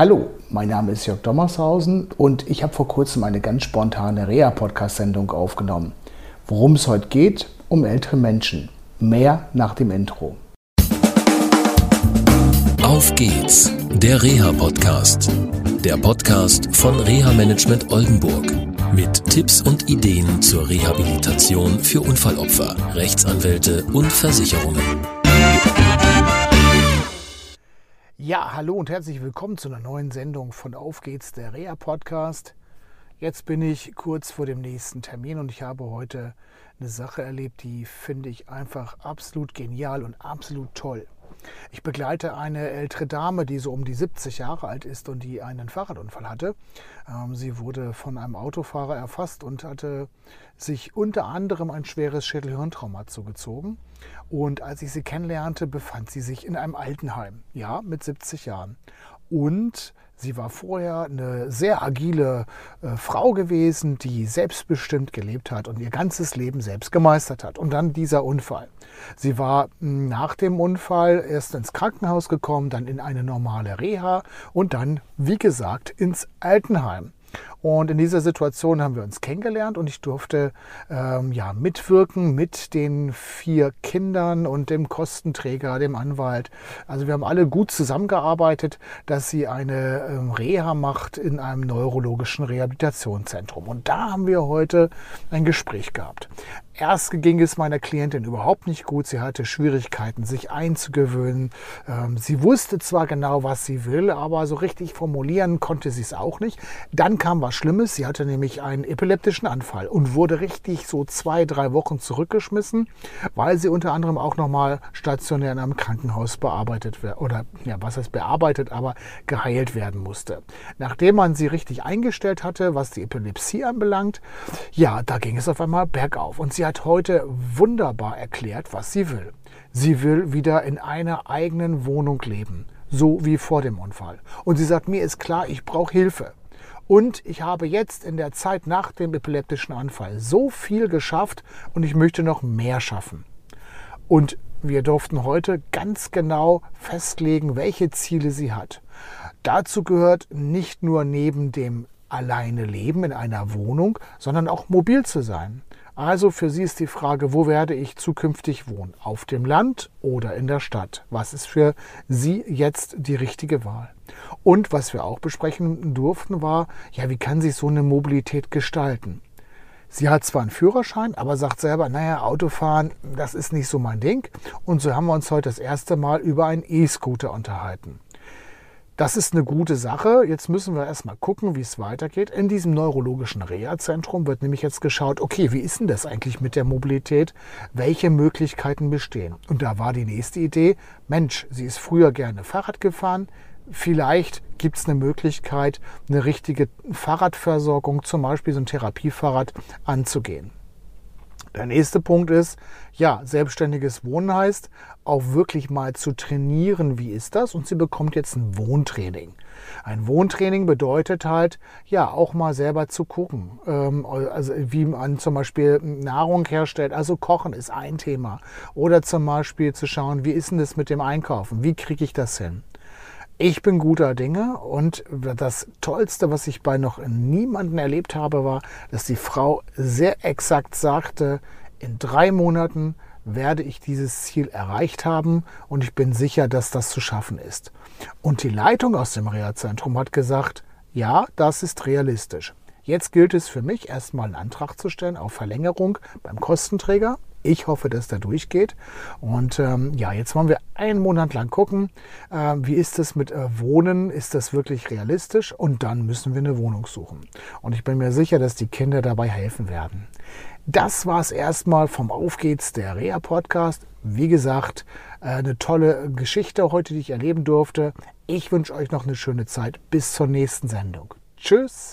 Hallo, mein Name ist Jörg Dommershausen und ich habe vor kurzem eine ganz spontane Reha-Podcast-Sendung aufgenommen. Worum es heute geht? Um ältere Menschen. Mehr nach dem Intro. Auf geht's, der Reha-Podcast. Der Podcast von Reha Management Oldenburg. Mit Tipps und Ideen zur Rehabilitation für Unfallopfer, Rechtsanwälte und Versicherungen. Ja, hallo und herzlich willkommen zu einer neuen Sendung von Auf geht's, der Reha Podcast. Jetzt bin ich kurz vor dem nächsten Termin und ich habe heute eine Sache erlebt, die finde ich einfach absolut genial und absolut toll. Ich begleite eine ältere Dame, die so um die 70 Jahre alt ist und die einen Fahrradunfall hatte. Ähm, sie wurde von einem Autofahrer erfasst und hatte sich unter anderem ein schweres Schädelhirntrauma zugezogen. Und als ich sie kennenlernte, befand sie sich in einem Altenheim, ja, mit 70 Jahren. Und Sie war vorher eine sehr agile äh, Frau gewesen, die selbstbestimmt gelebt hat und ihr ganzes Leben selbst gemeistert hat. Und dann dieser Unfall. Sie war hm, nach dem Unfall erst ins Krankenhaus gekommen, dann in eine normale Reha und dann, wie gesagt, ins Altenheim. Und in dieser Situation haben wir uns kennengelernt und ich durfte ähm, ja, mitwirken mit den vier Kindern und dem Kostenträger, dem Anwalt. Also wir haben alle gut zusammengearbeitet, dass sie eine ähm, Reha macht in einem neurologischen Rehabilitationszentrum. Und da haben wir heute ein Gespräch gehabt. Erst ging es meiner Klientin überhaupt nicht gut. Sie hatte Schwierigkeiten, sich einzugewöhnen. Ähm, sie wusste zwar genau, was sie will, aber so richtig formulieren konnte sie es auch nicht. Dann kam was Schlimmes. Sie hatte nämlich einen epileptischen Anfall und wurde richtig so zwei, drei Wochen zurückgeschmissen, weil sie unter anderem auch nochmal stationär in einem Krankenhaus bearbeitet oder ja, was heißt bearbeitet, aber geheilt werden musste. Nachdem man sie richtig eingestellt hatte, was die Epilepsie anbelangt, ja, da ging es auf einmal bergauf und sie hat heute wunderbar erklärt, was sie will. Sie will wieder in einer eigenen Wohnung leben, so wie vor dem Unfall. Und sie sagt, mir ist klar, ich brauche Hilfe. Und ich habe jetzt in der Zeit nach dem epileptischen Anfall so viel geschafft und ich möchte noch mehr schaffen. Und wir durften heute ganz genau festlegen, welche Ziele sie hat. Dazu gehört nicht nur neben dem alleine leben in einer Wohnung, sondern auch mobil zu sein. Also für Sie ist die Frage, wo werde ich zukünftig wohnen? Auf dem Land oder in der Stadt? Was ist für Sie jetzt die richtige Wahl? Und was wir auch besprechen durften, war, ja, wie kann sich so eine Mobilität gestalten? Sie hat zwar einen Führerschein, aber sagt selber, naja, Autofahren, das ist nicht so mein Ding. Und so haben wir uns heute das erste Mal über einen E-Scooter unterhalten. Das ist eine gute Sache. Jetzt müssen wir erstmal gucken, wie es weitergeht. In diesem neurologischen Reha-Zentrum wird nämlich jetzt geschaut, okay, wie ist denn das eigentlich mit der Mobilität? Welche Möglichkeiten bestehen? Und da war die nächste Idee, Mensch, sie ist früher gerne Fahrrad gefahren. Vielleicht gibt es eine Möglichkeit, eine richtige Fahrradversorgung, zum Beispiel so ein Therapiefahrrad, anzugehen. Der nächste Punkt ist, ja, selbstständiges Wohnen heißt, auch wirklich mal zu trainieren, wie ist das? Und sie bekommt jetzt ein Wohntraining. Ein Wohntraining bedeutet halt, ja, auch mal selber zu gucken, ähm, also wie man zum Beispiel Nahrung herstellt. Also Kochen ist ein Thema. Oder zum Beispiel zu schauen, wie ist denn das mit dem Einkaufen? Wie kriege ich das hin? Ich bin guter Dinge und das Tollste, was ich bei noch niemandem erlebt habe, war, dass die Frau sehr exakt sagte, in drei Monaten werde ich dieses Ziel erreicht haben und ich bin sicher, dass das zu schaffen ist. Und die Leitung aus dem Reha-Zentrum hat gesagt, ja, das ist realistisch. Jetzt gilt es für mich erstmal einen Antrag zu stellen auf Verlängerung beim Kostenträger. Ich hoffe, dass der durchgeht. Und ähm, ja, jetzt wollen wir einen Monat lang gucken, äh, wie ist es mit äh, Wohnen? Ist das wirklich realistisch? Und dann müssen wir eine Wohnung suchen. Und ich bin mir sicher, dass die Kinder dabei helfen werden. Das war es erstmal vom Auf geht's, der Rea-Podcast. Wie gesagt, äh, eine tolle Geschichte heute, die ich erleben durfte. Ich wünsche euch noch eine schöne Zeit. Bis zur nächsten Sendung. Tschüss.